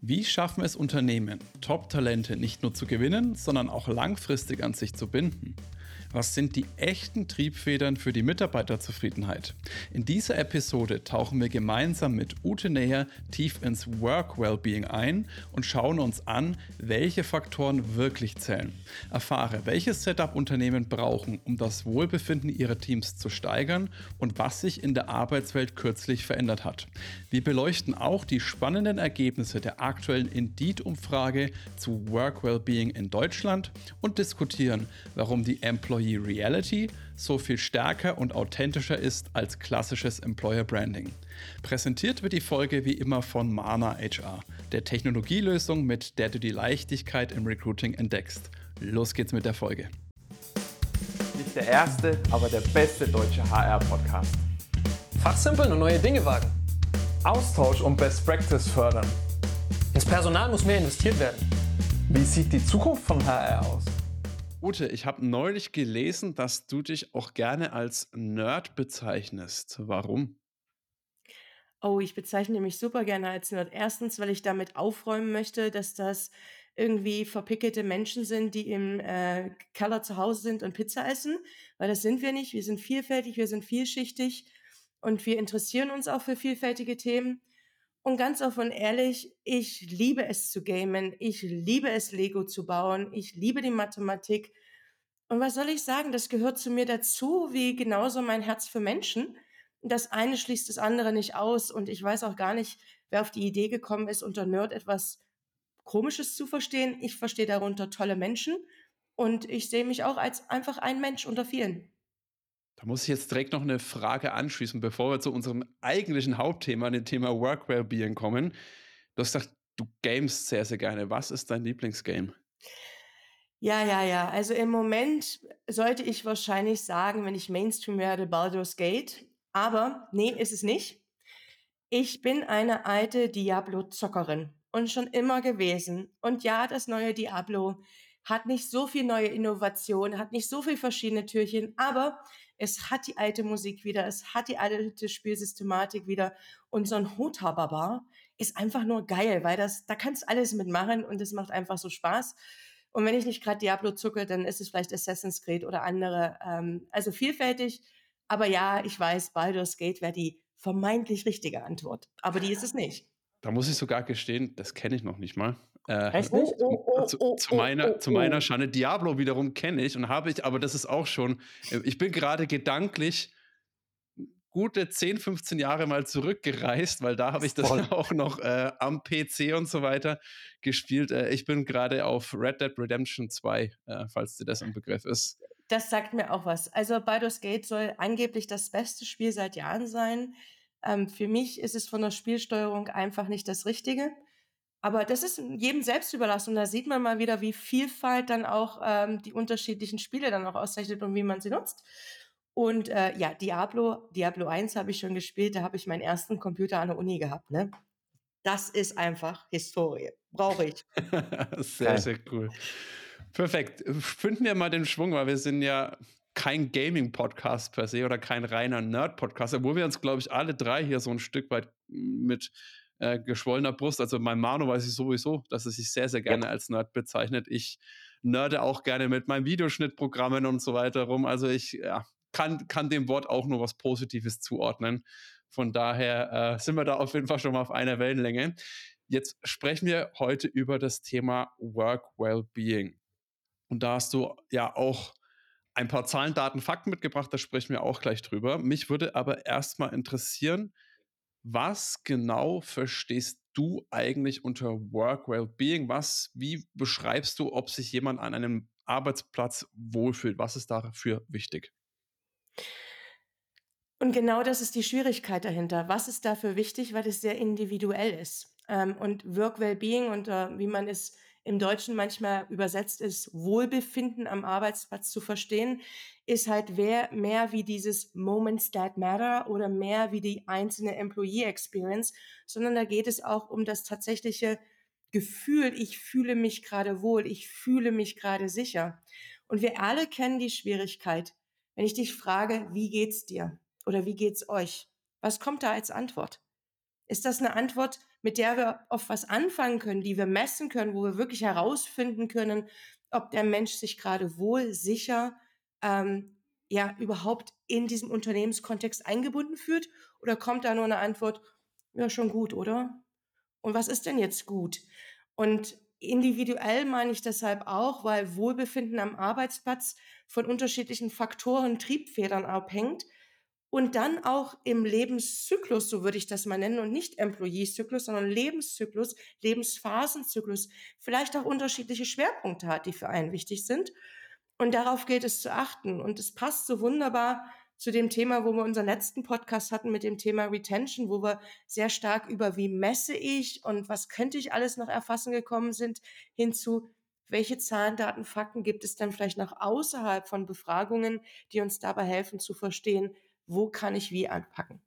Wie schaffen es Unternehmen, Top-Talente nicht nur zu gewinnen, sondern auch langfristig an sich zu binden? Was sind die echten Triebfedern für die Mitarbeiterzufriedenheit? In dieser Episode tauchen wir gemeinsam mit Ute Näher tief ins Work-Wellbeing ein und schauen uns an, welche Faktoren wirklich zählen. Erfahre, welches Setup Unternehmen brauchen, um das Wohlbefinden ihrer Teams zu steigern und was sich in der Arbeitswelt kürzlich verändert hat. Wir beleuchten auch die spannenden Ergebnisse der aktuellen Indeed-Umfrage zu Work-Wellbeing in Deutschland und diskutieren, warum die Employee Employee Reality so viel stärker und authentischer ist als klassisches Employer Branding. Präsentiert wird die Folge wie immer von Mana HR, der Technologielösung, mit der du die Leichtigkeit im Recruiting entdeckst. Los geht's mit der Folge. Nicht der erste, aber der beste deutsche HR-Podcast. Fachsimpeln und neue Dinge wagen. Austausch und Best Practice fördern. Ins Personal muss mehr investiert werden. Wie sieht die Zukunft von HR aus? Ute, ich habe neulich gelesen, dass du dich auch gerne als Nerd bezeichnest. Warum? Oh, ich bezeichne mich super gerne als Nerd. Erstens, weil ich damit aufräumen möchte, dass das irgendwie verpickelte Menschen sind, die im äh, Keller zu Hause sind und Pizza essen, weil das sind wir nicht. Wir sind vielfältig, wir sind vielschichtig und wir interessieren uns auch für vielfältige Themen. Und ganz offen und ehrlich, ich liebe es zu gamen, ich liebe es Lego zu bauen, ich liebe die Mathematik. Und was soll ich sagen, das gehört zu mir dazu, wie genauso mein Herz für Menschen. Das eine schließt das andere nicht aus und ich weiß auch gar nicht, wer auf die Idee gekommen ist, unter Nerd etwas Komisches zu verstehen. Ich verstehe darunter tolle Menschen und ich sehe mich auch als einfach ein Mensch unter vielen. Da muss ich jetzt direkt noch eine Frage anschließen, bevor wir zu unserem eigentlichen Hauptthema, dem Thema Work Wellbeing kommen. Du hast gesagt, du gamest sehr, sehr gerne. Was ist dein Lieblingsgame? Ja, ja, ja. Also im Moment sollte ich wahrscheinlich sagen, wenn ich Mainstream werde, Baldur's Gate. Aber nee, ist es nicht. Ich bin eine alte Diablo-Zockerin und schon immer gewesen. Und ja, das neue Diablo hat nicht so viel neue Innovation, hat nicht so viel verschiedene Türchen, aber es hat die alte Musik wieder, es hat die alte Spielsystematik wieder und so ein Hota-Barbar ist einfach nur geil, weil das, da kannst alles mitmachen und es macht einfach so Spaß. Und wenn ich nicht gerade Diablo zucke, dann ist es vielleicht Assassin's Creed oder andere. Ähm, also vielfältig. Aber ja, ich weiß, Baldur's Gate wäre die vermeintlich richtige Antwort. Aber die ist es nicht. Da muss ich sogar gestehen, das kenne ich noch nicht mal. Äh, nicht? Oh, oh, oh, zu, zu, meiner, zu meiner Schande. Diablo wiederum kenne ich und habe ich, aber das ist auch schon, äh, ich bin gerade gedanklich gute 10, 15 Jahre mal zurückgereist, weil da habe ich das auch noch äh, am PC und so weiter gespielt. Äh, ich bin gerade auf Red Dead Redemption 2, äh, falls dir das ein Begriff ist. Das sagt mir auch was. Also Baldur's Gate soll angeblich das beste Spiel seit Jahren sein. Ähm, für mich ist es von der Spielsteuerung einfach nicht das Richtige. Aber das ist jedem selbst überlassen. Und da sieht man mal wieder, wie Vielfalt dann auch ähm, die unterschiedlichen Spiele dann auch auszeichnet und wie man sie nutzt. Und äh, ja, Diablo, Diablo 1 habe ich schon gespielt, da habe ich meinen ersten Computer an der Uni gehabt, ne? Das ist einfach Historie. Brauche ich. sehr, sehr cool. Perfekt. Finden wir mal den Schwung, weil wir sind ja kein Gaming-Podcast per se oder kein reiner Nerd-Podcast, obwohl wir uns, glaube ich, alle drei hier so ein Stück weit mit äh, geschwollener Brust, also mein Mano weiß ich sowieso, dass er sich sehr, sehr gerne ja. als Nerd bezeichnet. Ich nerde auch gerne mit meinen Videoschnittprogrammen und so weiter rum. Also ich ja, kann, kann dem Wort auch nur was Positives zuordnen. Von daher äh, sind wir da auf jeden Fall schon mal auf einer Wellenlänge. Jetzt sprechen wir heute über das Thema Work Wellbeing. Und da hast du ja auch ein paar Zahlen, Daten, Fakten mitgebracht, da sprechen wir auch gleich drüber. Mich würde aber erstmal interessieren, was genau verstehst du eigentlich unter Work Wellbeing? Was, wie beschreibst du, ob sich jemand an einem Arbeitsplatz wohlfühlt? Was ist dafür wichtig? Und genau das ist die Schwierigkeit dahinter. Was ist dafür wichtig, weil es sehr individuell ist. Ähm, und Work Wellbeing und äh, wie man es im Deutschen manchmal übersetzt ist, Wohlbefinden am Arbeitsplatz zu verstehen, ist halt mehr, wie dieses Moments that matter oder mehr wie die einzelne Employee Experience, sondern da geht es auch um das tatsächliche Gefühl, ich fühle mich gerade wohl, ich fühle mich gerade sicher. Und wir alle kennen die Schwierigkeit, wenn ich dich frage, wie geht's dir oder wie geht's euch? Was kommt da als Antwort? Ist das eine Antwort, mit der wir oft was anfangen können, die wir messen können, wo wir wirklich herausfinden können, ob der Mensch sich gerade wohl, sicher, ähm, ja, überhaupt in diesem Unternehmenskontext eingebunden fühlt? Oder kommt da nur eine Antwort, ja, schon gut, oder? Und was ist denn jetzt gut? Und individuell meine ich deshalb auch, weil Wohlbefinden am Arbeitsplatz von unterschiedlichen Faktoren, Triebfedern abhängt und dann auch im Lebenszyklus, so würde ich das mal nennen, und nicht Employee-Zyklus, sondern Lebenszyklus, Lebensphasenzyklus, vielleicht auch unterschiedliche Schwerpunkte hat, die für einen wichtig sind. Und darauf gilt es zu achten. Und es passt so wunderbar zu dem Thema, wo wir unseren letzten Podcast hatten mit dem Thema Retention, wo wir sehr stark über wie messe ich und was könnte ich alles noch erfassen gekommen sind, hinzu, welche Zahlen, Daten, Fakten gibt es denn vielleicht noch außerhalb von Befragungen, die uns dabei helfen zu verstehen, wo kann ich wie anpacken.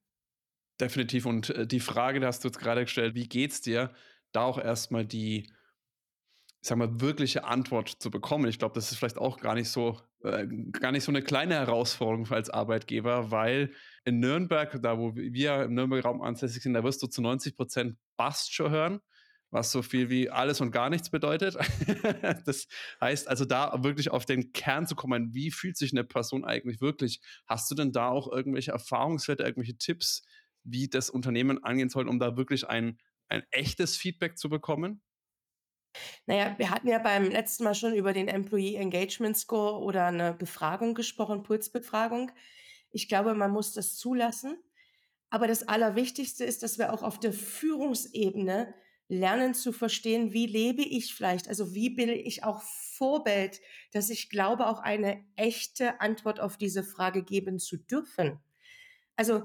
Definitiv. Und äh, die Frage, die hast du jetzt gerade gestellt, wie geht's dir? Da auch erstmal die ich sag mal, wirkliche Antwort zu bekommen. Ich glaube, das ist vielleicht auch gar nicht so, äh, gar nicht so eine kleine Herausforderung als Arbeitgeber, weil in Nürnberg, da wo wir im Nürnberger Raum ansässig sind, da wirst du zu 90 Prozent Bast schon hören, was so viel wie alles und gar nichts bedeutet. das heißt also, da wirklich auf den Kern zu kommen, wie fühlt sich eine Person eigentlich wirklich? Hast du denn da auch irgendwelche Erfahrungswerte, irgendwelche Tipps, wie das Unternehmen angehen soll, um da wirklich ein, ein echtes Feedback zu bekommen? Naja, wir hatten ja beim letzten Mal schon über den Employee Engagement Score oder eine Befragung gesprochen, Pulsbefragung. Ich glaube, man muss das zulassen. Aber das Allerwichtigste ist, dass wir auch auf der Führungsebene lernen zu verstehen, wie lebe ich vielleicht, also wie bin ich auch Vorbild, dass ich glaube, auch eine echte Antwort auf diese Frage geben zu dürfen. Also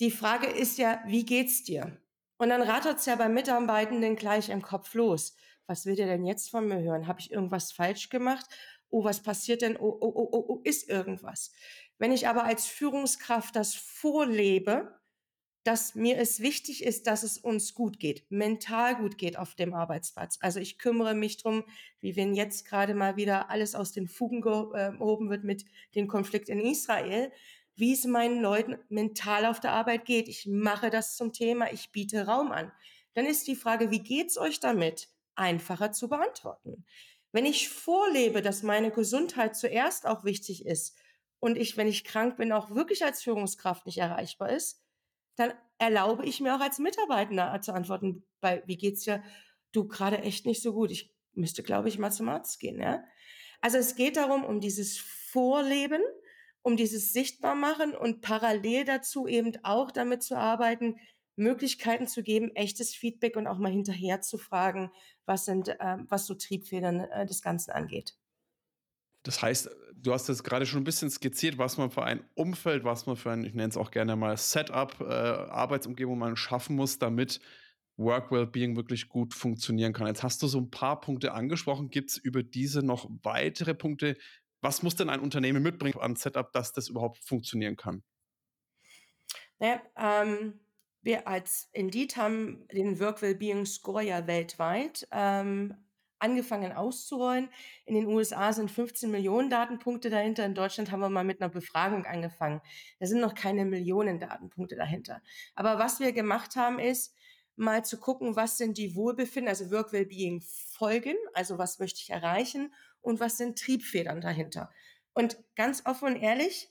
die Frage ist ja, wie geht's dir? Und dann rattert es ja beim Mitarbeitenden gleich im Kopf los was will der denn jetzt von mir hören? Habe ich irgendwas falsch gemacht? Oh, was passiert denn? Oh, oh, oh, oh, oh, ist irgendwas. Wenn ich aber als Führungskraft das vorlebe, dass mir es wichtig ist, dass es uns gut geht, mental gut geht auf dem Arbeitsplatz. Also ich kümmere mich drum, wie wenn jetzt gerade mal wieder alles aus den Fugen gehoben wird mit dem Konflikt in Israel, wie es meinen Leuten mental auf der Arbeit geht. Ich mache das zum Thema, ich biete Raum an. Dann ist die Frage, wie geht's euch damit? einfacher zu beantworten. Wenn ich vorlebe, dass meine Gesundheit zuerst auch wichtig ist und ich, wenn ich krank bin, auch wirklich als Führungskraft nicht erreichbar ist, dann erlaube ich mir auch als Mitarbeitender zu antworten, bei wie geht's dir? Du gerade echt nicht so gut. Ich müsste, glaube ich, mal zum Arzt gehen, ja? Also es geht darum, um dieses Vorleben, um dieses Sichtbarmachen und parallel dazu eben auch damit zu arbeiten, Möglichkeiten zu geben, echtes Feedback und auch mal hinterher zu fragen, was sind, äh, was so Triebfedern äh, des Ganzen angeht. Das heißt, du hast jetzt gerade schon ein bisschen skizziert, was man für ein Umfeld, was man für ein, ich nenne es auch gerne mal Setup, äh, Arbeitsumgebung man schaffen muss, damit Work Wellbeing wirklich gut funktionieren kann. Jetzt hast du so ein paar Punkte angesprochen. Gibt es über diese noch weitere Punkte? Was muss denn ein Unternehmen mitbringen an Setup, dass das überhaupt funktionieren kann? Naja, ähm, wir als Indeed haben den Work Wellbeing Score ja weltweit ähm, angefangen auszurollen. In den USA sind 15 Millionen Datenpunkte dahinter. In Deutschland haben wir mal mit einer Befragung angefangen. Da sind noch keine Millionen Datenpunkte dahinter. Aber was wir gemacht haben, ist mal zu gucken, was sind die Wohlbefinden, also Work Wellbeing Folgen, also was möchte ich erreichen und was sind Triebfedern dahinter. Und ganz offen und ehrlich,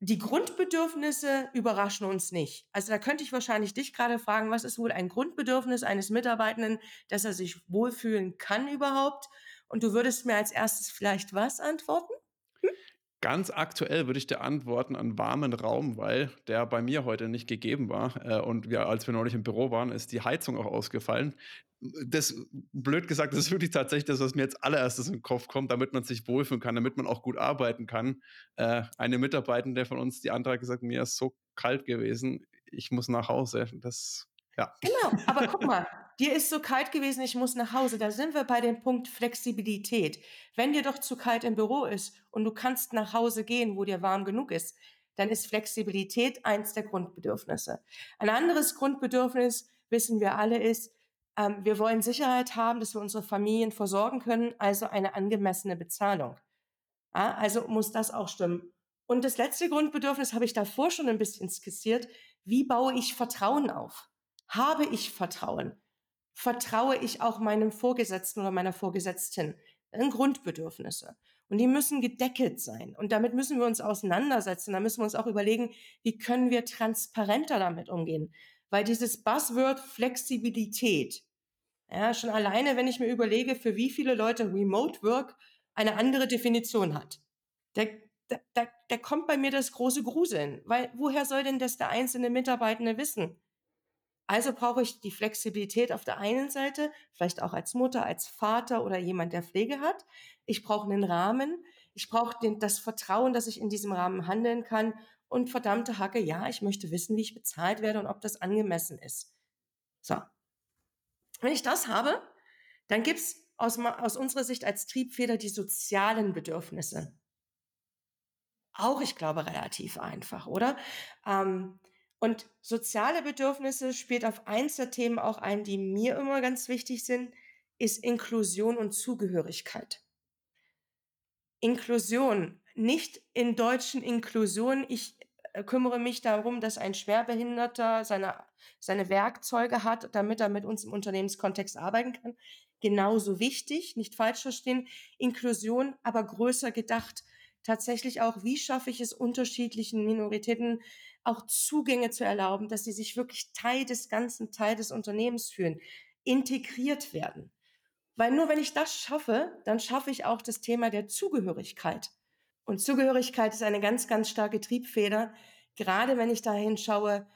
die Grundbedürfnisse überraschen uns nicht. Also da könnte ich wahrscheinlich dich gerade fragen, was ist wohl ein Grundbedürfnis eines Mitarbeitenden, dass er sich wohlfühlen kann überhaupt? Und du würdest mir als erstes vielleicht was antworten? Ganz aktuell würde ich dir antworten an warmen Raum, weil der bei mir heute nicht gegeben war. Äh, und wir, als wir neulich im Büro waren, ist die Heizung auch ausgefallen. Das, blöd gesagt, das ist wirklich tatsächlich das, was mir jetzt allererstes in den Kopf kommt, damit man sich wohlfühlen kann, damit man auch gut arbeiten kann. Äh, eine Mitarbeitende von uns, die hat gesagt, mir ist so kalt gewesen, ich muss nach Hause. Das, ja. Genau, aber guck mal, dir ist so kalt gewesen, ich muss nach Hause. Da sind wir bei dem Punkt Flexibilität. Wenn dir doch zu kalt im Büro ist und du kannst nach Hause gehen, wo dir warm genug ist, dann ist Flexibilität eins der Grundbedürfnisse. Ein anderes Grundbedürfnis, wissen wir alle, ist, ähm, wir wollen Sicherheit haben, dass wir unsere Familien versorgen können, also eine angemessene Bezahlung. Ja, also muss das auch stimmen. Und das letzte Grundbedürfnis habe ich davor schon ein bisschen skizziert. Wie baue ich Vertrauen auf? Habe ich Vertrauen? Vertraue ich auch meinem Vorgesetzten oder meiner Vorgesetzten? Sind Grundbedürfnisse. Und die müssen gedeckelt sein. Und damit müssen wir uns auseinandersetzen. Da müssen wir uns auch überlegen, wie können wir transparenter damit umgehen? Weil dieses Buzzword Flexibilität, ja, schon alleine, wenn ich mir überlege, für wie viele Leute Remote Work eine andere Definition hat, da, da, da kommt bei mir das große Gruseln. Weil woher soll denn das der einzelne Mitarbeitende wissen? Also brauche ich die Flexibilität auf der einen Seite, vielleicht auch als Mutter, als Vater oder jemand, der Pflege hat. Ich brauche einen Rahmen. Ich brauche den, das Vertrauen, dass ich in diesem Rahmen handeln kann. Und verdammte Hacke, ja, ich möchte wissen, wie ich bezahlt werde und ob das angemessen ist. So. Wenn ich das habe, dann gibt's aus, aus unserer Sicht als Triebfeder die sozialen Bedürfnisse. Auch, ich glaube, relativ einfach, oder? Ähm, und soziale Bedürfnisse spielt auf eins der Themen auch ein, die mir immer ganz wichtig sind, ist Inklusion und Zugehörigkeit. Inklusion, nicht in deutschen Inklusion. Ich äh, kümmere mich darum, dass ein Schwerbehinderter seine, seine Werkzeuge hat, damit er mit uns im Unternehmenskontext arbeiten kann. Genauso wichtig, nicht falsch verstehen, Inklusion, aber größer gedacht. Tatsächlich auch, wie schaffe ich es unterschiedlichen Minoritäten auch Zugänge zu erlauben, dass sie sich wirklich Teil des ganzen Teil des Unternehmens fühlen, integriert werden. Weil nur wenn ich das schaffe, dann schaffe ich auch das Thema der Zugehörigkeit. Und Zugehörigkeit ist eine ganz, ganz starke Triebfeder, gerade wenn ich dahin schaue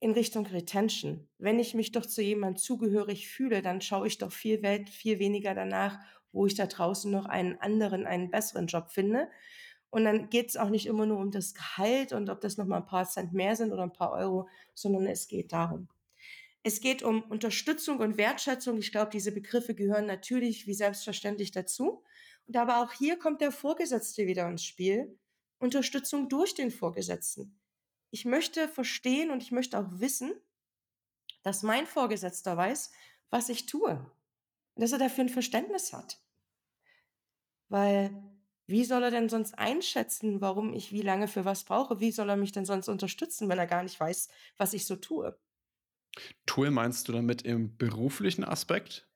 in Richtung Retention. Wenn ich mich doch zu jemandem zugehörig fühle, dann schaue ich doch viel, viel weniger danach, wo ich da draußen noch einen anderen, einen besseren Job finde, und dann geht es auch nicht immer nur um das Gehalt und ob das nochmal ein paar Cent mehr sind oder ein paar Euro, sondern es geht darum. Es geht um Unterstützung und Wertschätzung. Ich glaube, diese Begriffe gehören natürlich wie selbstverständlich dazu. Und aber auch hier kommt der Vorgesetzte wieder ins Spiel. Unterstützung durch den Vorgesetzten. Ich möchte verstehen und ich möchte auch wissen, dass mein Vorgesetzter weiß, was ich tue. Und dass er dafür ein Verständnis hat. Weil wie soll er denn sonst einschätzen, warum ich wie lange für was brauche? Wie soll er mich denn sonst unterstützen, wenn er gar nicht weiß, was ich so tue? Tue meinst du damit im beruflichen Aspekt?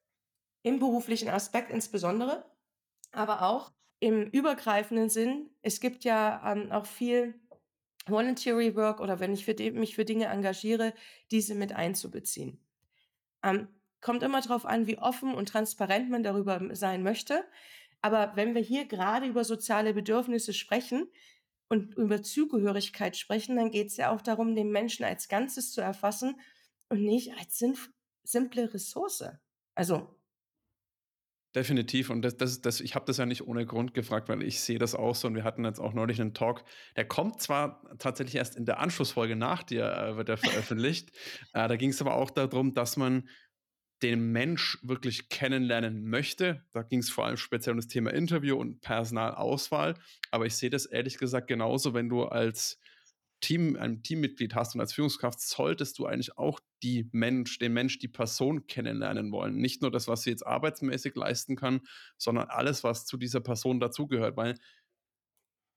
Im beruflichen Aspekt insbesondere, aber auch im übergreifenden Sinn. Es gibt ja ähm, auch viel Voluntary Work oder wenn ich für mich für Dinge engagiere, diese mit einzubeziehen. Ähm, kommt immer darauf an, wie offen und transparent man darüber sein möchte. Aber wenn wir hier gerade über soziale Bedürfnisse sprechen und über Zugehörigkeit sprechen, dann geht es ja auch darum, den Menschen als Ganzes zu erfassen und nicht als simple Ressource. Also Definitiv. Und das, das, das, ich habe das ja nicht ohne Grund gefragt, weil ich sehe das auch so. Und wir hatten jetzt auch neulich einen Talk. Der kommt zwar tatsächlich erst in der Anschlussfolge nach dir, äh, wird er veröffentlicht. äh, da ging es aber auch darum, dass man den Mensch wirklich kennenlernen möchte. Da ging es vor allem speziell um das Thema Interview und Personalauswahl. Aber ich sehe das ehrlich gesagt genauso, wenn du als Team, ein Teammitglied hast und als Führungskraft solltest du eigentlich auch die Mensch, den Mensch, die Person kennenlernen wollen. Nicht nur das, was sie jetzt arbeitsmäßig leisten kann, sondern alles, was zu dieser Person dazugehört. Weil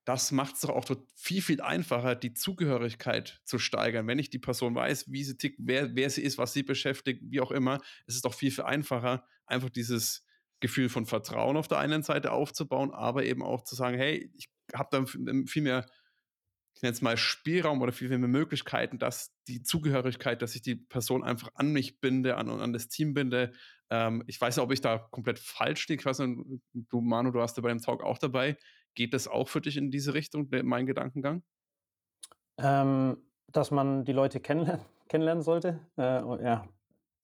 das macht es doch auch viel, viel einfacher, die Zugehörigkeit zu steigern. Wenn ich die Person weiß, wie sie tickt, wer, wer sie ist, was sie beschäftigt, wie auch immer, ist es doch viel, viel einfacher, einfach dieses Gefühl von Vertrauen auf der einen Seite aufzubauen, aber eben auch zu sagen, hey, ich habe da viel mehr, ich nenne es mal Spielraum oder viel, viel mehr Möglichkeiten, dass die Zugehörigkeit, dass ich die Person einfach an mich binde, an, an das Team binde. Ähm, ich weiß nicht, ob ich da komplett falsch stehe. Ich weiß nicht, du, Manu, du hast da bei dem Talk auch dabei. Geht das auch für dich in diese Richtung, mein Gedankengang? Ähm, dass man die Leute kennenlernen, kennenlernen sollte. Äh, ja,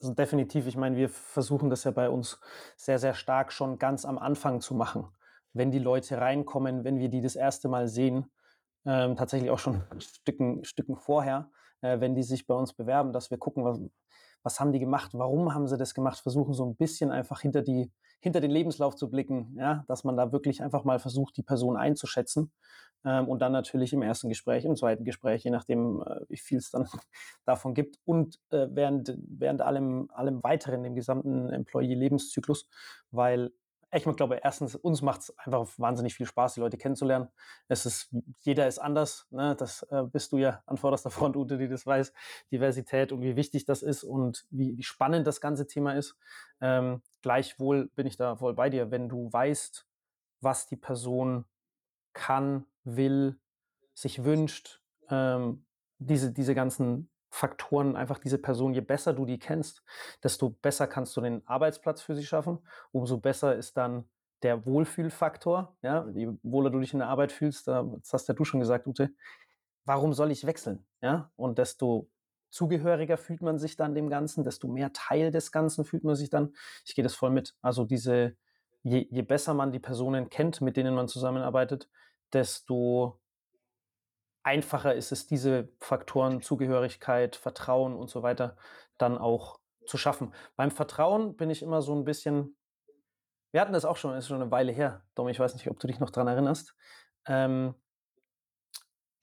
also definitiv. Ich meine, wir versuchen das ja bei uns sehr, sehr stark schon ganz am Anfang zu machen. Wenn die Leute reinkommen, wenn wir die das erste Mal sehen, ähm, tatsächlich auch schon Stücken, Stücken vorher, äh, wenn die sich bei uns bewerben, dass wir gucken, was, was haben die gemacht, warum haben sie das gemacht, versuchen so ein bisschen einfach hinter die hinter den Lebenslauf zu blicken, ja, dass man da wirklich einfach mal versucht, die Person einzuschätzen ähm, und dann natürlich im ersten Gespräch, im zweiten Gespräch, je nachdem, äh, wie viel es dann davon gibt. Und äh, während, während allem, allem weiteren, dem gesamten Employee-Lebenszyklus, weil ich glaube, erstens, uns macht es einfach wahnsinnig viel Spaß, die Leute kennenzulernen. Es ist, jeder ist anders. Ne? Das äh, bist du ja an vorderster Front, Ute, die das weiß. Diversität und wie wichtig das ist und wie, wie spannend das ganze Thema ist. Ähm, gleichwohl bin ich da voll bei dir. Wenn du weißt, was die Person kann, will, sich wünscht, ähm, diese, diese ganzen Faktoren einfach diese Person, je besser du die kennst, desto besser kannst du den Arbeitsplatz für sie schaffen, umso besser ist dann der Wohlfühlfaktor, ja, je wohler du dich in der Arbeit fühlst, das hast ja du schon gesagt, Ute, warum soll ich wechseln, ja, und desto zugehöriger fühlt man sich dann dem Ganzen, desto mehr Teil des Ganzen fühlt man sich dann, ich gehe das voll mit, also diese, je, je besser man die Personen kennt, mit denen man zusammenarbeitet, desto einfacher ist es, diese Faktoren Zugehörigkeit, Vertrauen und so weiter dann auch zu schaffen. Beim Vertrauen bin ich immer so ein bisschen wir hatten das auch schon, ist schon eine Weile her, Dom, ich weiß nicht, ob du dich noch dran erinnerst. Ähm,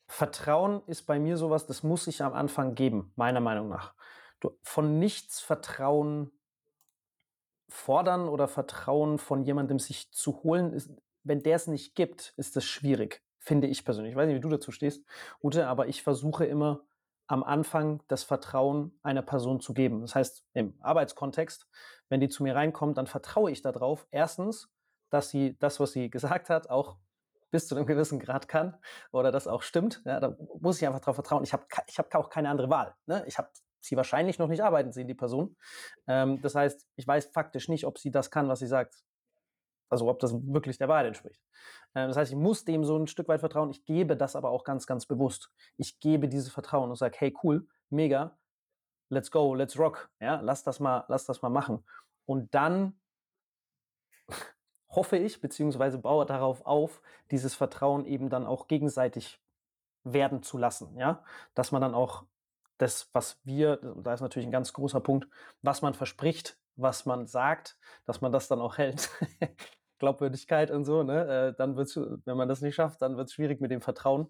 Vertrauen ist bei mir sowas, das muss ich am Anfang geben, meiner Meinung nach. Du, von nichts Vertrauen fordern oder Vertrauen von jemandem sich zu holen, ist, wenn der es nicht gibt, ist das schwierig finde ich persönlich. Ich weiß nicht, wie du dazu stehst, Ute, aber ich versuche immer am Anfang das Vertrauen einer Person zu geben. Das heißt, im Arbeitskontext, wenn die zu mir reinkommt, dann vertraue ich darauf, erstens, dass sie das, was sie gesagt hat, auch bis zu einem gewissen Grad kann oder das auch stimmt. Ja, da muss ich einfach darauf vertrauen. Ich habe ich hab auch keine andere Wahl. Ne? Ich habe sie wahrscheinlich noch nicht arbeiten sehen, die Person. Ähm, das heißt, ich weiß faktisch nicht, ob sie das kann, was sie sagt, also ob das wirklich der Wahrheit entspricht. Äh, das heißt, ich muss dem so ein Stück weit vertrauen. Ich gebe das aber auch ganz, ganz bewusst. Ich gebe dieses Vertrauen und sage, hey, cool, mega, let's go, let's rock. Ja, lass das mal, lass das mal machen. Und dann hoffe ich, beziehungsweise baue darauf auf, dieses Vertrauen eben dann auch gegenseitig werden zu lassen. Ja, dass man dann auch das, was wir, da ist natürlich ein ganz großer Punkt, was man verspricht, was man sagt, dass man das dann auch hält. Glaubwürdigkeit und so, ne? Äh, dann wird's, wenn man das nicht schafft, dann wird es schwierig mit dem Vertrauen.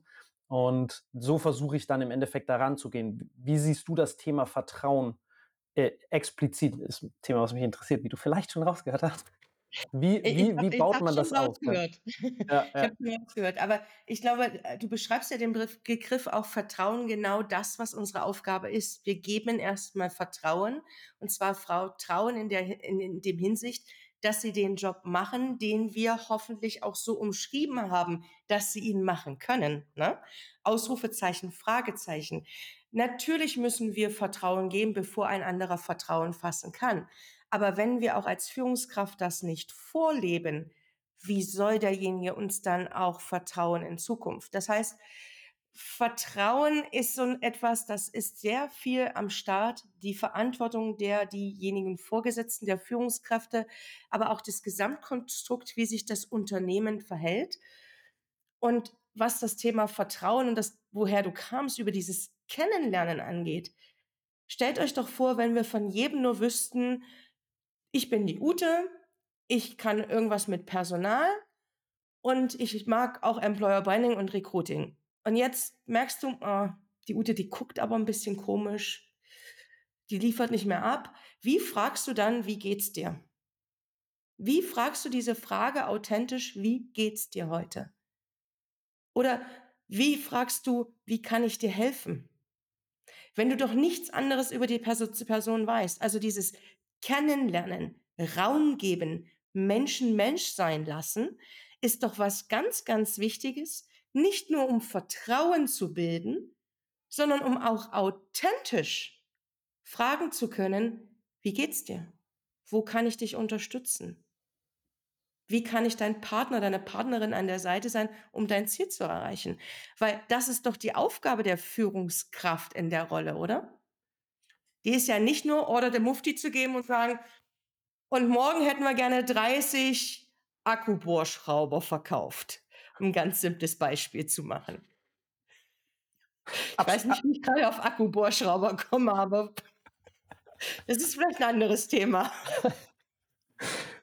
Und so versuche ich dann im Endeffekt daran zu gehen. Wie siehst du das Thema Vertrauen äh, explizit? Ist ein Thema, was mich interessiert, wie du vielleicht schon rausgehört hast. Wie, wie, hab, wie baut man das auf? Ja, ja. Ich habe schon rausgehört. Aber ich glaube, äh, du beschreibst ja den Begriff auch Vertrauen genau das, was unsere Aufgabe ist. Wir geben erstmal Vertrauen. Und zwar Vertrauen in, der, in, in dem Hinsicht, dass sie den Job machen, den wir hoffentlich auch so umschrieben haben, dass sie ihn machen können. Ne? Ausrufezeichen, Fragezeichen. Natürlich müssen wir Vertrauen geben, bevor ein anderer Vertrauen fassen kann. Aber wenn wir auch als Führungskraft das nicht vorleben, wie soll derjenige uns dann auch vertrauen in Zukunft? Das heißt, Vertrauen ist so etwas, das ist sehr viel am Start. Die Verantwortung der diejenigen Vorgesetzten, der Führungskräfte, aber auch das Gesamtkonstrukt, wie sich das Unternehmen verhält. Und was das Thema Vertrauen und das, woher du kamst, über dieses Kennenlernen angeht. Stellt euch doch vor, wenn wir von jedem nur wüssten, ich bin die Ute, ich kann irgendwas mit Personal und ich mag auch Employer Branding und Recruiting. Und jetzt merkst du, oh, die Ute, die guckt aber ein bisschen komisch, die liefert nicht mehr ab. Wie fragst du dann, wie geht's dir? Wie fragst du diese Frage authentisch, wie geht's dir heute? Oder wie fragst du, wie kann ich dir helfen? Wenn du doch nichts anderes über die Person weißt, also dieses Kennenlernen, Raum geben, Menschen Mensch sein lassen, ist doch was ganz, ganz Wichtiges, nicht nur um Vertrauen zu bilden, sondern um auch authentisch fragen zu können, wie geht's dir? Wo kann ich dich unterstützen? Wie kann ich dein Partner, deine Partnerin an der Seite sein, um dein Ziel zu erreichen? Weil das ist doch die Aufgabe der Führungskraft in der Rolle, oder? Die ist ja nicht nur Order der Mufti zu geben und sagen, und morgen hätten wir gerne 30 Akkubohrschrauber verkauft ein ganz simples Beispiel zu machen. Ich Abs weiß nicht, wie ich gerade auf Akkubohrschrauber komme, aber das ist vielleicht ein anderes Thema.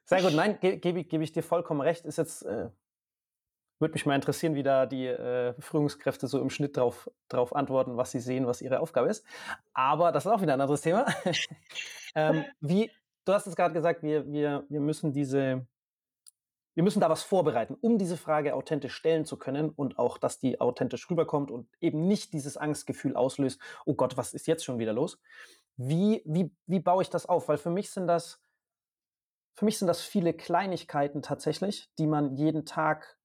Sehr gut, nein, ge gebe geb ich dir vollkommen recht. Ist jetzt, äh, würde mich mal interessieren, wie da die äh, Führungskräfte so im Schnitt drauf, drauf antworten, was sie sehen, was ihre Aufgabe ist. Aber das ist auch wieder ein anderes Thema. ähm, wie, du hast es gerade gesagt, wir, wir, wir müssen diese wir müssen da was vorbereiten, um diese Frage authentisch stellen zu können und auch, dass die authentisch rüberkommt und eben nicht dieses Angstgefühl auslöst, oh Gott, was ist jetzt schon wieder los? Wie, wie, wie baue ich das auf? Weil für mich sind das, für mich sind das viele Kleinigkeiten tatsächlich, die man jeden Tag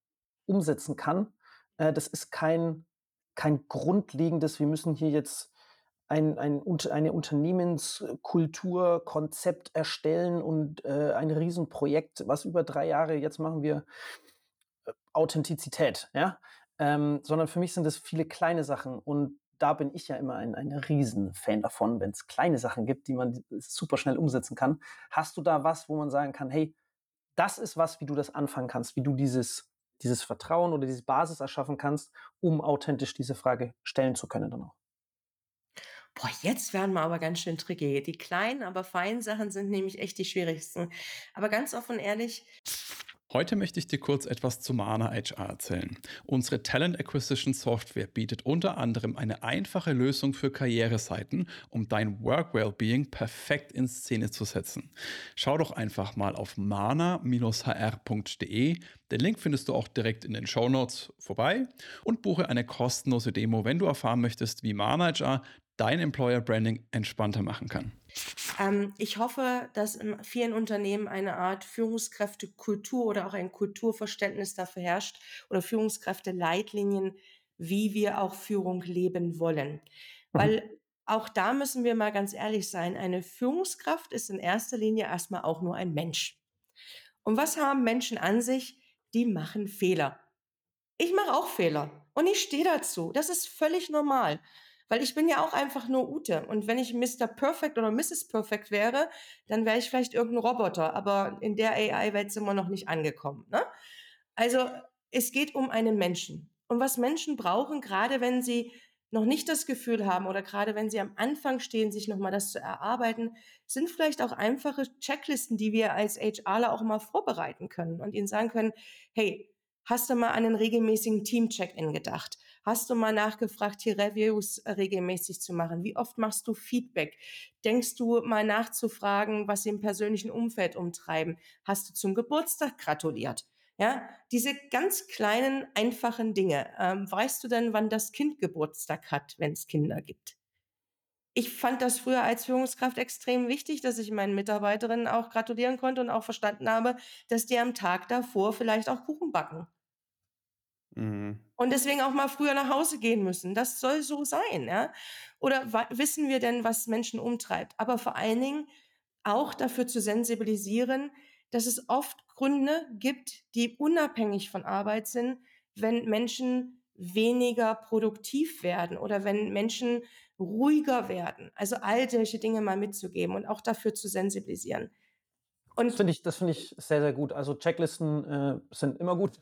umsetzen kann. Äh, das ist kein, kein grundlegendes, wir müssen hier jetzt ein, ein, eine Unternehmenskultur, Konzept erstellen und äh, ein Riesenprojekt, was über drei Jahre, jetzt machen wir äh, Authentizität, ja. Ähm, sondern für mich sind es viele kleine Sachen und da bin ich ja immer ein, ein Riesenfan davon, wenn es kleine Sachen gibt, die man super schnell umsetzen kann. Hast du da was, wo man sagen kann, hey, das ist was, wie du das anfangen kannst, wie du dieses, dieses Vertrauen oder diese Basis erschaffen kannst, um authentisch diese Frage stellen zu können dann auch? Boah, jetzt werden wir aber ganz schön tricky. Die kleinen, aber feinen Sachen sind nämlich echt die schwierigsten. Aber ganz offen ehrlich, Heute möchte ich dir kurz etwas zu Mana HR erzählen. Unsere Talent Acquisition Software bietet unter anderem eine einfache Lösung für Karriereseiten, um dein Work Wellbeing perfekt in Szene zu setzen. Schau doch einfach mal auf mana-hr.de. Den Link findest du auch direkt in den Show Notes vorbei und buche eine kostenlose Demo, wenn du erfahren möchtest, wie Mana HR dein Employer Branding entspannter machen kann? Ähm, ich hoffe, dass in vielen Unternehmen eine Art Führungskräftekultur oder auch ein Kulturverständnis dafür herrscht oder Führungskräfteleitlinien, wie wir auch Führung leben wollen. Mhm. Weil auch da müssen wir mal ganz ehrlich sein, eine Führungskraft ist in erster Linie erstmal auch nur ein Mensch. Und was haben Menschen an sich? Die machen Fehler. Ich mache auch Fehler und ich stehe dazu. Das ist völlig normal. Weil ich bin ja auch einfach nur Ute. Und wenn ich Mr. Perfect oder Mrs. Perfect wäre, dann wäre ich vielleicht irgendein Roboter. Aber in der AI-Welt sind wir noch nicht angekommen. Ne? Also es geht um einen Menschen. Und was Menschen brauchen, gerade wenn sie noch nicht das Gefühl haben oder gerade wenn sie am Anfang stehen, sich nochmal das zu erarbeiten, sind vielleicht auch einfache Checklisten, die wir als HRler auch mal vorbereiten können und ihnen sagen können, hey, hast du mal an einen regelmäßigen Team-Check-In gedacht? Hast du mal nachgefragt, hier Reviews äh, regelmäßig zu machen? Wie oft machst du Feedback? Denkst du mal nachzufragen, was sie im persönlichen Umfeld umtreiben? Hast du zum Geburtstag gratuliert? Ja, diese ganz kleinen, einfachen Dinge. Ähm, weißt du denn, wann das Kind Geburtstag hat, wenn es Kinder gibt? Ich fand das früher als Führungskraft extrem wichtig, dass ich meinen Mitarbeiterinnen auch gratulieren konnte und auch verstanden habe, dass die am Tag davor vielleicht auch Kuchen backen. Mhm. Und deswegen auch mal früher nach Hause gehen müssen. Das soll so sein, ja? Oder wissen wir denn, was Menschen umtreibt? Aber vor allen Dingen auch dafür zu sensibilisieren, dass es oft Gründe gibt, die unabhängig von Arbeit sind, wenn Menschen weniger produktiv werden oder wenn Menschen ruhiger werden. Also all solche Dinge mal mitzugeben und auch dafür zu sensibilisieren. Und das finde ich, das ich sehr, sehr gut. Also Checklisten äh, sind immer gut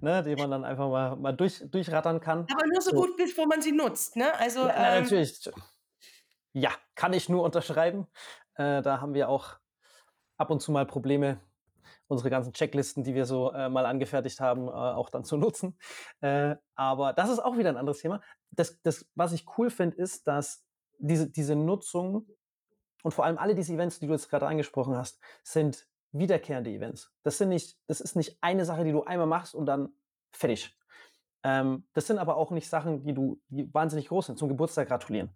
ne, die man dann einfach mal, mal durch, durchrattern kann. Aber nur so, so. gut, bevor man sie nutzt. Ne? Also, ja, ähm, natürlich. Ja, kann ich nur unterschreiben. Äh, da haben wir auch ab und zu mal Probleme, unsere ganzen Checklisten, die wir so äh, mal angefertigt haben, äh, auch dann zu nutzen. Äh, aber das ist auch wieder ein anderes Thema. Das, das, was ich cool finde, ist, dass diese, diese Nutzung und vor allem alle diese Events, die du jetzt gerade angesprochen hast, sind wiederkehrende Events. Das sind nicht, das ist nicht eine Sache, die du einmal machst und dann fertig. Ähm, das sind aber auch nicht Sachen, die du, die wahnsinnig groß sind. Zum Geburtstag gratulieren.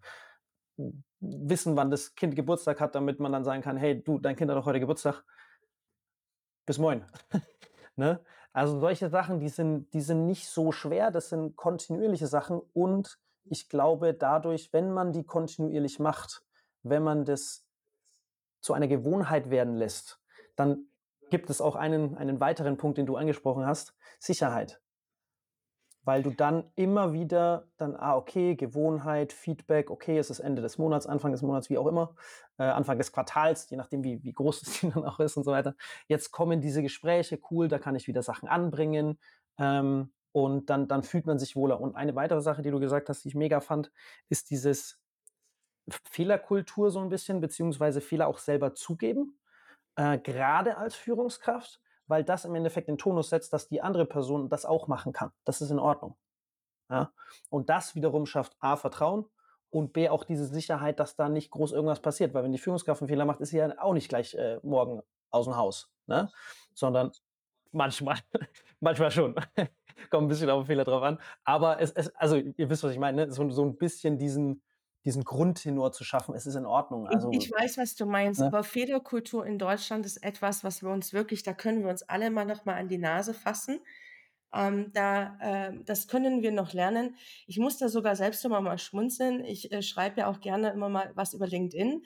Wissen, wann das Kind Geburtstag hat, damit man dann sagen kann, hey, du, dein Kind hat doch heute Geburtstag. Bis moin. ne? Also solche Sachen, die sind, die sind nicht so schwer, das sind kontinuierliche Sachen und ich glaube, dadurch, wenn man die kontinuierlich macht, wenn man das zu einer Gewohnheit werden lässt, dann gibt es auch einen, einen weiteren Punkt, den du angesprochen hast, Sicherheit. Weil du dann immer wieder dann, ah, okay, Gewohnheit, Feedback, okay, es ist Ende des Monats, Anfang des Monats, wie auch immer, äh, Anfang des Quartals, je nachdem, wie, wie groß das Team dann auch ist und so weiter. Jetzt kommen diese Gespräche, cool, da kann ich wieder Sachen anbringen. Ähm, und dann, dann fühlt man sich wohler. Und eine weitere Sache, die du gesagt hast, die ich mega fand, ist dieses Fehlerkultur so ein bisschen, beziehungsweise Fehler auch selber zugeben äh, gerade als Führungskraft, weil das im Endeffekt den Tonus setzt, dass die andere Person das auch machen kann. Das ist in Ordnung. Ja? Und das wiederum schafft A, Vertrauen und B, auch diese Sicherheit, dass da nicht groß irgendwas passiert. Weil wenn die Führungskraft einen Fehler macht, ist sie ja auch nicht gleich äh, morgen aus dem Haus. Ne? Sondern Manchmal, manchmal schon. Kommt ein bisschen auf den Fehler drauf an. Aber es, es also ihr wisst, was ich meine, ne? so, so ein bisschen diesen, diesen Grundtenor zu schaffen, es ist in Ordnung. Also, ich, ich weiß, was du meinst, ne? aber Fehlerkultur in Deutschland ist etwas, was wir uns wirklich, da können wir uns alle mal noch mal an die Nase fassen. Ähm, da, äh, das können wir noch lernen. Ich muss da sogar selbst immer mal schmunzeln. Ich äh, schreibe ja auch gerne immer mal was über LinkedIn.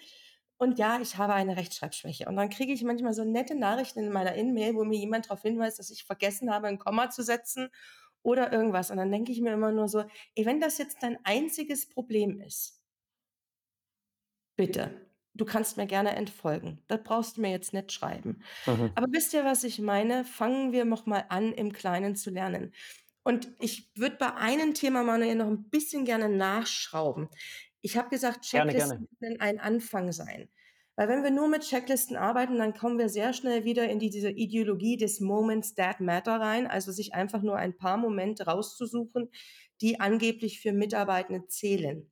Und ja, ich habe eine Rechtschreibschwäche. Und dann kriege ich manchmal so nette Nachrichten in meiner In-Mail, wo mir jemand darauf hinweist, dass ich vergessen habe, ein Komma zu setzen oder irgendwas. Und dann denke ich mir immer nur so, ey, wenn das jetzt dein einziges Problem ist, bitte, du kannst mir gerne entfolgen. Das brauchst du mir jetzt nicht schreiben. Mhm. Aber wisst ihr, was ich meine? Fangen wir noch mal an, im Kleinen zu lernen. Und ich würde bei einem Thema, Manuel, noch ein bisschen gerne nachschrauben. Ich habe gesagt, Checklisten können ein Anfang sein. Weil wenn wir nur mit Checklisten arbeiten, dann kommen wir sehr schnell wieder in die, diese Ideologie des Moments that matter rein, also sich einfach nur ein paar Momente rauszusuchen, die angeblich für Mitarbeitende zählen.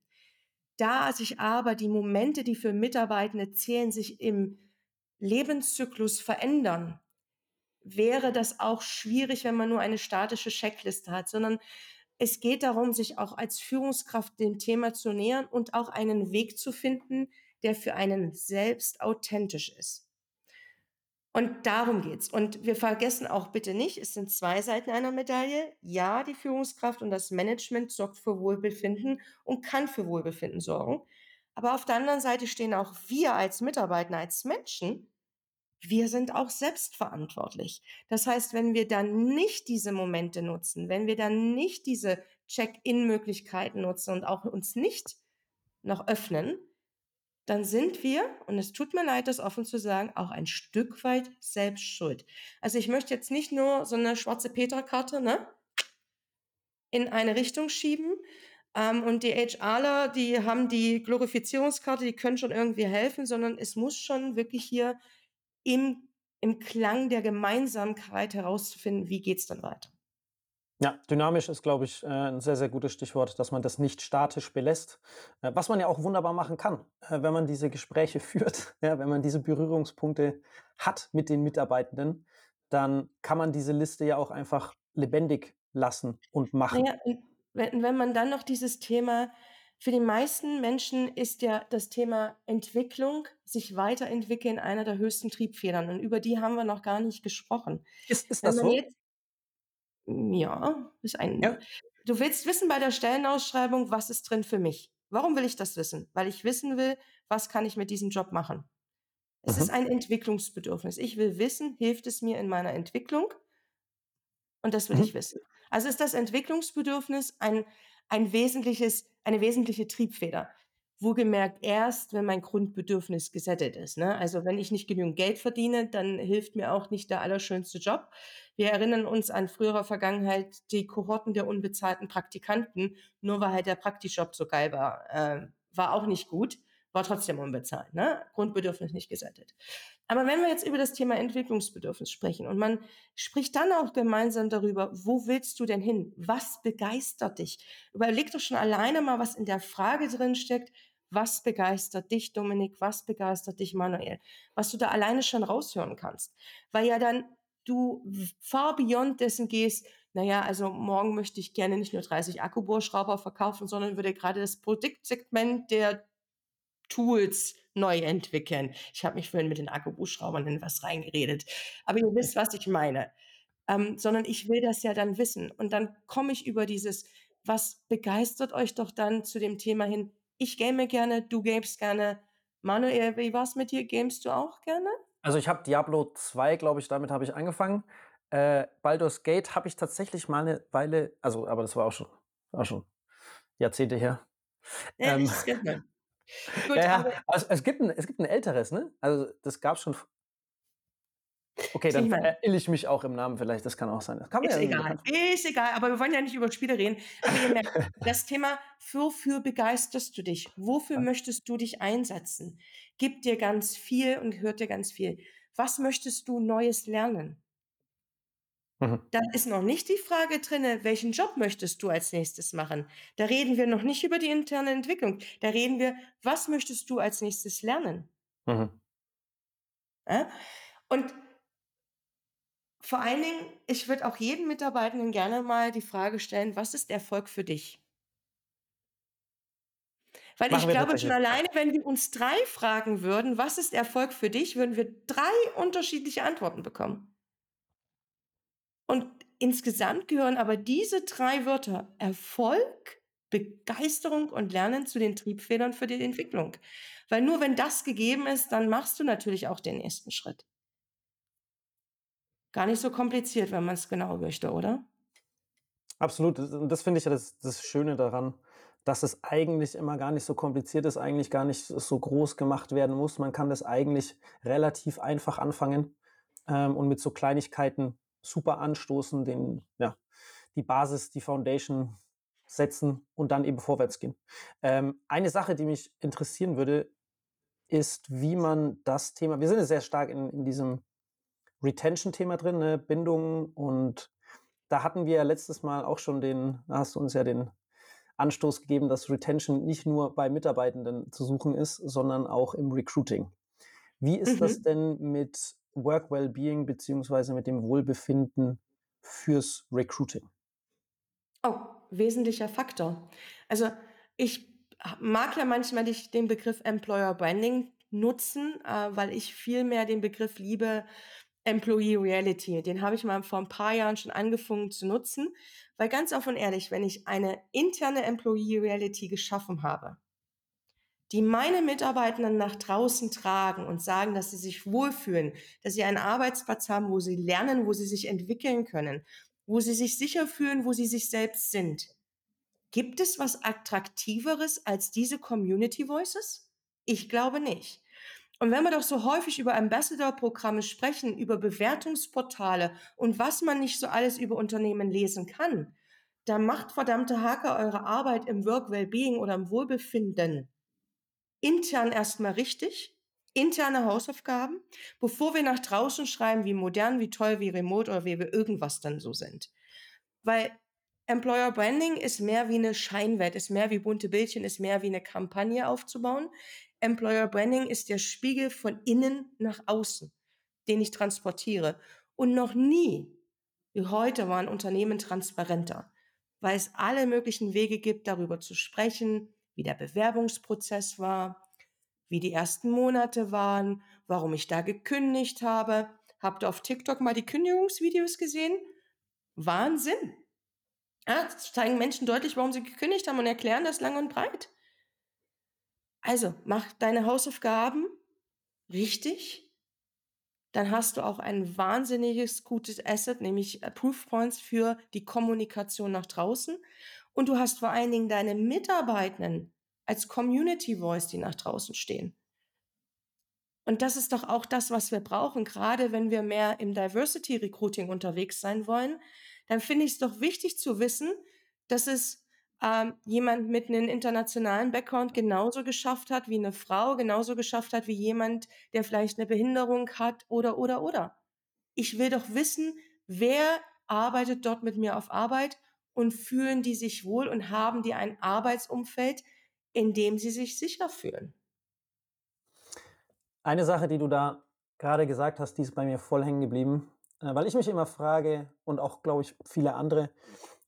Da sich aber die Momente, die für Mitarbeitende zählen, sich im Lebenszyklus verändern, wäre das auch schwierig, wenn man nur eine statische Checkliste hat, sondern es geht darum, sich auch als Führungskraft dem Thema zu nähern und auch einen Weg zu finden, der für einen selbst authentisch ist. Und darum geht's. Und wir vergessen auch bitte nicht, es sind zwei Seiten einer Medaille. Ja, die Führungskraft und das Management sorgt für Wohlbefinden und kann für Wohlbefinden sorgen. Aber auf der anderen Seite stehen auch wir als Mitarbeiter, als Menschen. Wir sind auch selbstverantwortlich. Das heißt, wenn wir dann nicht diese Momente nutzen, wenn wir dann nicht diese Check-in-Möglichkeiten nutzen und auch uns nicht noch öffnen, dann sind wir, und es tut mir leid, das offen zu sagen, auch ein Stück weit selbst schuld. Also ich möchte jetzt nicht nur so eine schwarze Peterkarte ne, in eine Richtung schieben. Ähm, und die HRler, die haben die Glorifizierungskarte, die können schon irgendwie helfen, sondern es muss schon wirklich hier im, im Klang der Gemeinsamkeit herauszufinden, wie geht's dann weiter. Ja, dynamisch ist, glaube ich, äh, ein sehr, sehr gutes Stichwort, dass man das nicht statisch belässt. Äh, was man ja auch wunderbar machen kann, äh, wenn man diese Gespräche führt, ja, wenn man diese Berührungspunkte hat mit den Mitarbeitenden, dann kann man diese Liste ja auch einfach lebendig lassen und machen. Und wenn, wenn man dann noch dieses Thema, für die meisten Menschen ist ja das Thema Entwicklung, sich weiterentwickeln, einer der höchsten Triebfedern. Und über die haben wir noch gar nicht gesprochen. Ist, ist das so? jetzt, ja, ist ein, Ja. du willst wissen bei der Stellenausschreibung, was ist drin für mich? Warum will ich das wissen? Weil ich wissen will, was kann ich mit diesem Job machen? Es ist Mhm. ein Entwicklungsbedürfnis. Ich will wissen, hilft es mir in meiner Entwicklung? Und das will Mhm. ich wissen. Also ist das Entwicklungsbedürfnis ein, ein wesentliches, eine wesentliche Triebfeder. Wohlgemerkt erst, wenn mein Grundbedürfnis gesättigt ist. Ne? Also wenn ich nicht genügend Geld verdiene, dann hilft mir auch nicht der allerschönste Job. Wir erinnern uns an frühere Vergangenheit, die Kohorten der unbezahlten Praktikanten, nur weil halt der Praktikjob so geil war, äh, war auch nicht gut, war trotzdem unbezahlt. Ne? Grundbedürfnis nicht gesättigt. Aber wenn wir jetzt über das Thema Entwicklungsbedürfnis sprechen und man spricht dann auch gemeinsam darüber, wo willst du denn hin? Was begeistert dich? Überleg doch schon alleine mal, was in der Frage drin steckt. Was begeistert dich, Dominik? Was begeistert dich, Manuel? Was du da alleine schon raushören kannst. Weil ja dann du far beyond dessen gehst, naja, also morgen möchte ich gerne nicht nur 30 Akkubohrschrauber verkaufen, sondern würde gerade das Produktsegment der Tools neu entwickeln. Ich habe mich vorhin mit den Akkubuchschraubern in was reingeredet. Aber ihr wisst, was ich meine. Ähm, sondern ich will das ja dann wissen. Und dann komme ich über dieses, was begeistert euch doch dann zu dem Thema hin? Ich game gerne, du gamest gerne. Manuel, wie war's mit dir? Gamest du auch gerne? Also ich habe Diablo 2, glaube ich, damit habe ich angefangen. Äh, Baldur's Gate habe ich tatsächlich mal eine Weile, also, aber das war auch schon, war schon Jahrzehnte her. Ja, Ähm. Gut, ja, ja, also es, gibt ein, es gibt ein älteres, ne? Also das gab es schon. Okay, dann verirre ich mich auch im Namen vielleicht, das kann auch sein. Kann Ist irgendwie egal, ist egal, aber wir wollen ja nicht über Spiele reden. Aber ihr merkt, das Thema, wofür begeisterst du dich? Wofür Ja. möchtest du dich einsetzen? Gib dir ganz viel und hört dir ganz viel. Was möchtest du Neues lernen? Mhm. Da ist noch nicht die Frage drinne, welchen Job möchtest du als nächstes machen? Da reden wir noch nicht über die interne Entwicklung. Da reden wir, was möchtest du als nächstes lernen? Mhm. Ja? Und vor allen Dingen, ich würde auch jedem Mitarbeitenden gerne mal die Frage stellen, was ist Erfolg für dich? Weil Machen ich glaube, schon alleine, wenn wir uns drei fragen würden, was ist Erfolg für dich, würden wir drei unterschiedliche Antworten bekommen. Und insgesamt gehören aber diese drei Wörter Erfolg, Begeisterung und Lernen zu den Triebfedern für die Entwicklung. Weil nur wenn das gegeben ist, dann machst du natürlich auch den nächsten Schritt. Gar nicht so kompliziert, wenn man es genau möchte, oder? Absolut. Und das finde ich ja das, das Schöne daran, dass es eigentlich immer gar nicht so kompliziert ist, eigentlich gar nicht so groß gemacht werden muss. Man kann das eigentlich relativ einfach anfangen ähm, und mit so Kleinigkeiten super anstoßen, den, ja, die Basis, die Foundation setzen und dann eben vorwärts gehen. Ähm, eine Sache, die mich interessieren würde, ist, wie man das Thema, wir sind ja sehr stark in, in diesem Retention-Thema drin, ne? Bindung und da hatten wir ja letztes Mal auch schon den, da hast du uns ja den Anstoß gegeben, dass Retention nicht nur bei Mitarbeitenden zu suchen ist, sondern auch im Recruiting. Wie ist das Mhm. denn mit Work Wellbeing beziehungsweise mit dem Wohlbefinden fürs Recruiting? Oh, wesentlicher Faktor. Also ich mag ja manchmal nicht den Begriff Employer Branding nutzen, äh, weil ich viel mehr den Begriff liebe Employee Reality. Den habe ich mal vor ein paar Jahren schon angefangen zu nutzen, weil ganz offen und ehrlich, wenn ich eine interne Employee Reality geschaffen habe, die meine Mitarbeitenden nach draußen tragen und sagen, dass sie sich wohlfühlen, dass sie einen Arbeitsplatz haben, wo sie lernen, wo sie sich entwickeln können, wo sie sich sicher fühlen, wo sie sich selbst sind. Gibt es was Attraktiveres als diese Community Voices? Ich glaube nicht. Und wenn wir doch so häufig über Ambassador-Programme sprechen, über Bewertungsportale und was man nicht so alles über Unternehmen lesen kann, dann macht verdammte Hacker eure Arbeit im Work Wellbeing oder im Wohlbefinden intern erstmal richtig, interne Hausaufgaben, bevor wir nach draußen schreiben, wie modern, wie toll, wie remote oder wie wir irgendwas dann so sind. Weil Employer Branding ist mehr wie eine Scheinwelt, ist mehr wie bunte Bildchen, ist mehr wie eine Kampagne aufzubauen. Employer Branding ist der Spiegel von innen nach außen, den ich transportiere. Und noch nie wie heute waren Unternehmen transparenter, weil es alle möglichen Wege gibt, darüber zu sprechen, wie der Bewerbungsprozess war, wie die ersten Monate waren, warum ich da gekündigt habe. Habt ihr auf TikTok mal die Kündigungsvideos gesehen? Wahnsinn. Ja, zeigen Menschen deutlich, warum sie gekündigt haben und erklären das lang und breit. Also, mach deine Hausaufgaben richtig. Dann hast du auch ein wahnsinniges gutes Asset, nämlich äh, Proof Points für die Kommunikation nach draußen. Und du hast vor allen Dingen deine Mitarbeitenden als Community Voice, die nach draußen stehen. Und das ist doch auch das, was wir brauchen, gerade wenn wir mehr im Diversity Recruiting unterwegs sein wollen. Dann finde ich es doch wichtig zu wissen, dass es ähm, jemand mit einem internationalen Background genauso geschafft hat wie eine Frau, genauso geschafft hat wie jemand, der vielleicht eine Behinderung hat oder, oder, oder. Ich will doch wissen, wer arbeitet dort mit mir auf Arbeit und fühlen die sich wohl und haben die ein Arbeitsumfeld, in dem sie sich sicher fühlen. Eine Sache, die du da gerade gesagt hast, die ist bei mir voll hängen geblieben, äh, weil ich mich immer frage und auch, glaube ich, viele andere,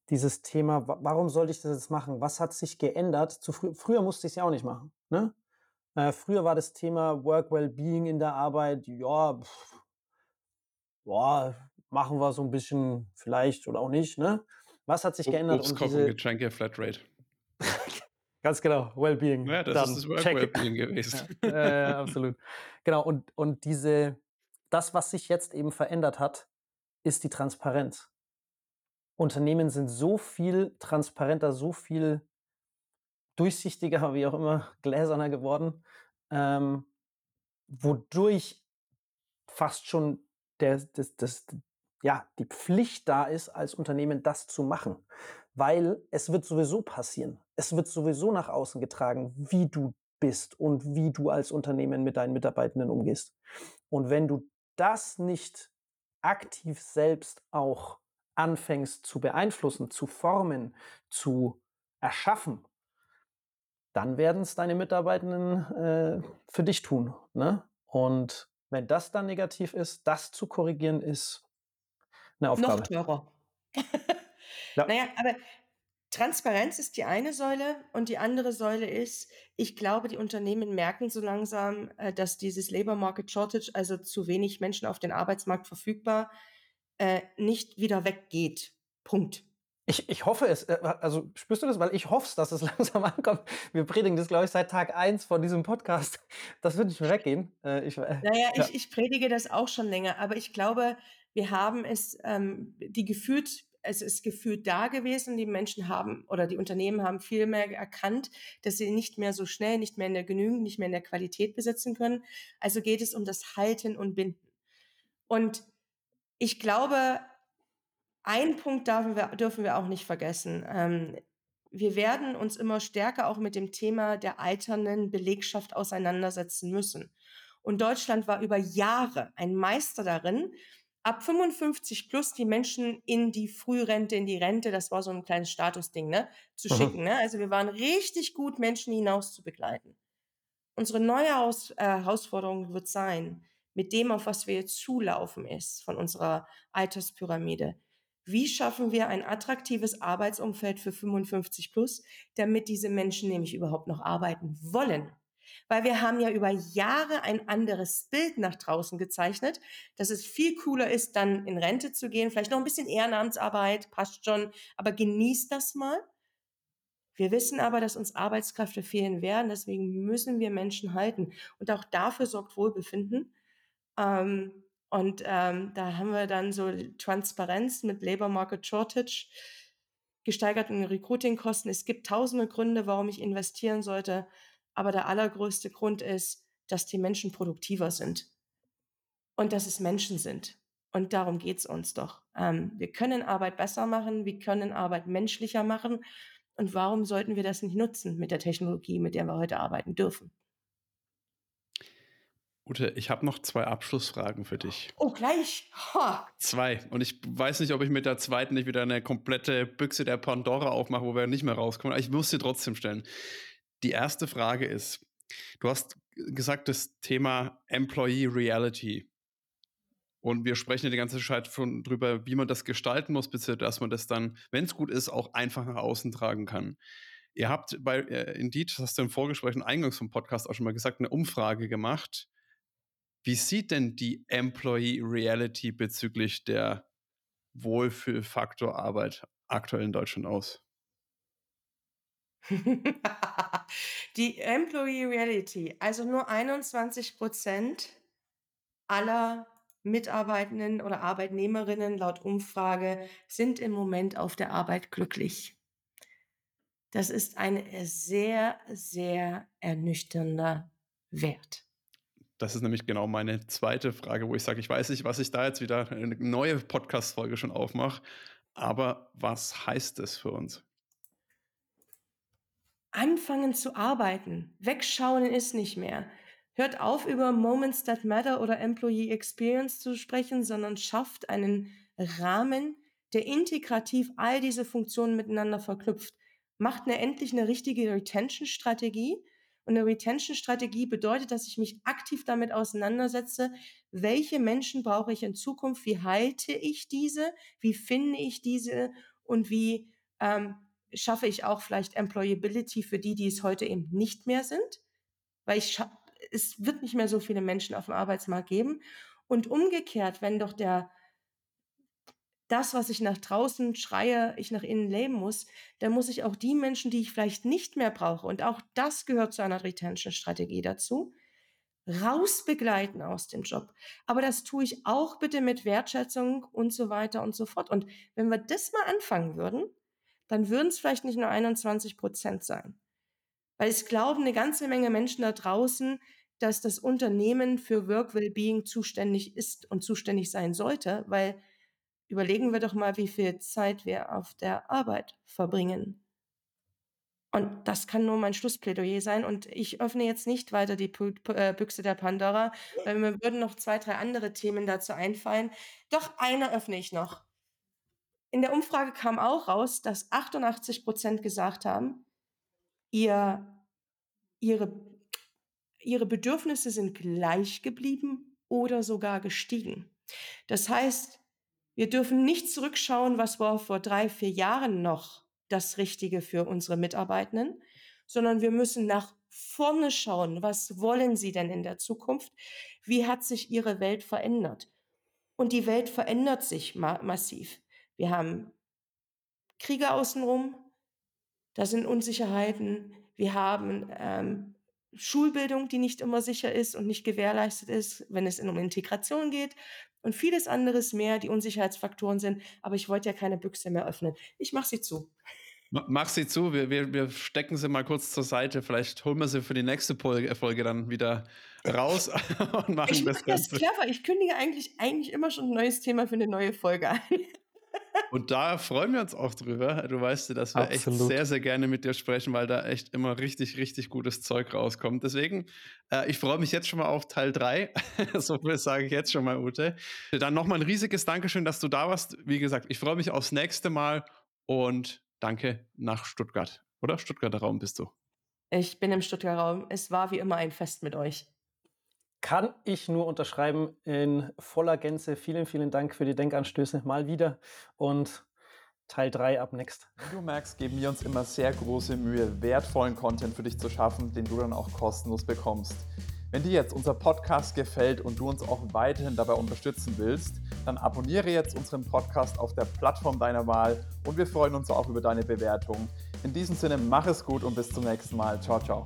dieses Thema, wa- warum sollte ich das jetzt machen? Was hat sich geändert? Zu frü früher musste ich es ja auch nicht machen. Ne? Äh, früher war das Thema Work Wellbeing in der Arbeit, ja, pff, ja, machen wir so ein bisschen vielleicht oder auch nicht. Ne? Was hat sich geändert? Obst, Und Kochen, diese, Getränke, Flatrate. ganz genau, Wellbeing. Ja, das dann ist das Work check. Wellbeing gewesen. Ja, äh, absolut. Genau, und, und diese, das, was sich jetzt eben verändert hat, ist die Transparenz. Unternehmen sind so viel transparenter, so viel durchsichtiger, wie auch immer, gläserner geworden, ähm, wodurch fast schon der, das, das, ja, die Pflicht da ist, als Unternehmen das zu machen. Weil es wird sowieso passieren. Es wird sowieso nach außen getragen, wie du bist und wie du als Unternehmen mit deinen Mitarbeitenden umgehst. Und wenn du das nicht aktiv selbst auch anfängst zu beeinflussen, zu formen, zu erschaffen, dann werden es deine Mitarbeitenden äh, für dich tun. Ne? Und wenn das dann negativ ist, das zu korrigieren ist 'ne Noch Aufgabe. teurer. Ja. Na ja, aber Transparenz ist die eine Säule und die andere Säule ist, ich glaube, die Unternehmen merken so langsam, äh, dass dieses Labor Market Shortage, also zu wenig Menschen auf den Arbeitsmarkt verfügbar, äh, nicht wieder weggeht. Punkt. Ich ich hoffe es. Äh, also, spürst du das? Weil ich hoffe es, dass es langsam ankommt. Wir predigen das, glaube ich, seit Tag 1 von diesem Podcast. Das wird nicht mehr weggehen. Äh, ich, äh, Na ja, ja. ich ich predige das auch schon länger, aber ich glaube, wir haben es, ähm, die gefühlt es ist gefühlt da gewesen. Die Menschen haben oder die Unternehmen haben viel mehr erkannt, dass sie nicht mehr so schnell, nicht mehr in der Genügend, nicht mehr in der Qualität besitzen können. Also geht es um das Halten und Binden. Und ich glaube, einen Punkt dürfen wir, dürfen wir auch nicht vergessen. Ähm, wir werden uns immer stärker auch mit dem Thema der alternden Belegschaft auseinandersetzen müssen. Und Deutschland war über Jahre ein Meister darin, ab 55 plus die Menschen in die Frührente, in die Rente, das war so ein kleines Statusding, ne, zu Mhm. schicken. Ne? Also wir waren richtig gut, Menschen hinaus zu begleiten. Unsere neue Haus, äh, Herausforderung wird sein, mit dem, auf was wir jetzt zulaufen ist, von unserer Alterspyramide. Wie schaffen wir ein attraktives Arbeitsumfeld für 55 plus, damit diese Menschen nämlich überhaupt noch arbeiten wollen? Weil wir haben ja über Jahre ein anderes Bild nach draußen gezeichnet, dass es viel cooler ist, dann in Rente zu gehen, vielleicht noch ein bisschen Ehrenamtsarbeit, passt schon, aber genießt das mal. Wir wissen aber, dass uns Arbeitskräfte fehlen werden, deswegen müssen wir Menschen halten. Und auch dafür sorgt Wohlbefinden. Ähm, und ähm, da haben wir dann so Transparenz mit Labor Market Shortage, gesteigerten Recruiting-Kosten. Es gibt tausende Gründe, warum ich investieren sollte. Aber der allergrößte Grund ist, dass die Menschen produktiver sind und dass es Menschen sind. Und darum geht's uns doch. Ähm, wir können Arbeit besser machen, wir können Arbeit menschlicher machen. Und warum sollten wir das nicht nutzen mit der Technologie, mit der wir heute arbeiten dürfen? Ute, ich habe noch zwei Abschlussfragen für dich. Oh, gleich. Ha. Zwei. Und ich weiß nicht, ob ich mit der zweiten nicht wieder eine komplette Büchse der Pandora aufmache, wo wir nicht mehr rauskommen. Aber ich muss sie trotzdem stellen. Die erste Frage ist, du hast gesagt, das Thema Employee Reality. Und wir sprechen ja die ganze Zeit von drüber, wie man das gestalten muss, beziehungsweise dass man das dann, wenn es gut ist, auch einfach nach außen tragen kann. Ihr habt bei äh, Indeed, das hast du im Vorgespräch und eingangs vom Podcast auch schon mal gesagt, eine Umfrage gemacht. Wie sieht denn die Employee Reality bezüglich der Wohlfühlfaktor Arbeit aktuell in Deutschland aus? Die Employee Reality, also nur 21 Prozent aller Mitarbeitenden oder Arbeitnehmerinnen laut Umfrage sind im Moment auf der Arbeit glücklich. Das ist ein sehr, sehr ernüchternder Wert. Das ist nämlich genau meine zweite Frage, wo ich sage, ich weiß nicht, was ich da jetzt wieder eine neue Podcast-Folge schon aufmache, aber was heißt das für uns? Anfangen zu arbeiten. Wegschauen ist nicht mehr. Hört auf, über Moments that matter oder Employee Experience zu sprechen, sondern schafft einen Rahmen, der integrativ all diese Funktionen miteinander verknüpft. Macht eine, endlich eine richtige Retention-Strategie. Und eine Retention-Strategie bedeutet, dass ich mich aktiv damit auseinandersetze, welche Menschen brauche ich in Zukunft, wie halte ich diese, wie finde ich diese und wie ähm, schaffe ich auch vielleicht Employability für die, die es heute eben nicht mehr sind. Weil ich es wird nicht mehr so viele Menschen auf dem Arbeitsmarkt geben. Und umgekehrt, wenn doch der das, was ich nach draußen schreie, ich nach innen leben muss, dann muss ich auch die Menschen, die ich vielleicht nicht mehr brauche, und auch das gehört zu einer Retention-Strategie dazu, rausbegleiten aus dem Job. Aber das tue ich auch bitte mit Wertschätzung und so weiter und so fort. Und wenn wir das mal anfangen würden, dann würden es vielleicht nicht nur 21 Prozent sein. Weil es glauben eine ganze Menge Menschen da draußen, dass das Unternehmen für Work Wellbeing zuständig ist und zuständig sein sollte, weil überlegen wir doch mal, wie viel Zeit wir auf der Arbeit verbringen. Und das kann nur mein Schlussplädoyer sein. Und ich öffne jetzt nicht weiter die äh, Büchse der Pandora, weil mir würden noch zwei, drei andere Themen dazu einfallen. Doch eine öffne ich noch. In der Umfrage kam auch raus, dass 88 Prozent gesagt haben, ihr, ihre, ihre Bedürfnisse sind gleich geblieben oder sogar gestiegen. Das heißt, Wir dürfen nicht zurückschauen, was war vor drei, vier Jahren noch das Richtige für unsere Mitarbeitenden, sondern wir müssen nach vorne schauen. Was wollen sie denn in der Zukunft? Wie hat sich ihre Welt verändert? Und die Welt verändert sich ma massiv. Wir haben Kriege außenrum, da sind Unsicherheiten. Wir haben ähm, Schulbildung, die nicht immer sicher ist und nicht gewährleistet ist, wenn es um Integration geht und vieles anderes mehr, die Unsicherheitsfaktoren sind. Aber ich wollte ja keine Büchse mehr öffnen. Ich mache sie zu. Mach sie zu, wir, wir, wir stecken sie mal kurz zur Seite. Vielleicht holen wir sie für die nächste Folge, Folge dann wieder raus und machen ich das Ganze. Das clever. Ich kündige eigentlich, eigentlich immer schon ein neues Thema für eine neue Folge an. Und da freuen wir uns auch drüber. Du weißt ja, dass wir Absolut. echt sehr, sehr gerne mit dir sprechen, weil da echt immer richtig, richtig gutes Zeug rauskommt. Deswegen, äh, ich freue mich jetzt schon mal auf Teil 3. so viel sage ich jetzt schon mal, Ute. Dann nochmal ein riesiges Dankeschön, dass du da warst. Wie gesagt, ich freue mich aufs nächste Mal und danke nach Stuttgart. Oder? Stuttgarter Raum bist du. Ich bin im Stuttgarter Raum. Es war wie immer ein Fest mit euch. Kann ich nur unterschreiben in voller Gänze. Vielen, vielen Dank für die Denkanstöße mal wieder und Teil 3 ab next. Wie du merkst, geben wir uns immer sehr große Mühe, wertvollen Content für dich zu schaffen, den du dann auch kostenlos bekommst. Wenn dir jetzt unser Podcast gefällt und du uns auch weiterhin dabei unterstützen willst, dann abonniere jetzt unseren Podcast auf der Plattform deiner Wahl und wir freuen uns auch über deine Bewertung. In diesem Sinne, mach es gut und bis zum nächsten Mal. Ciao, ciao.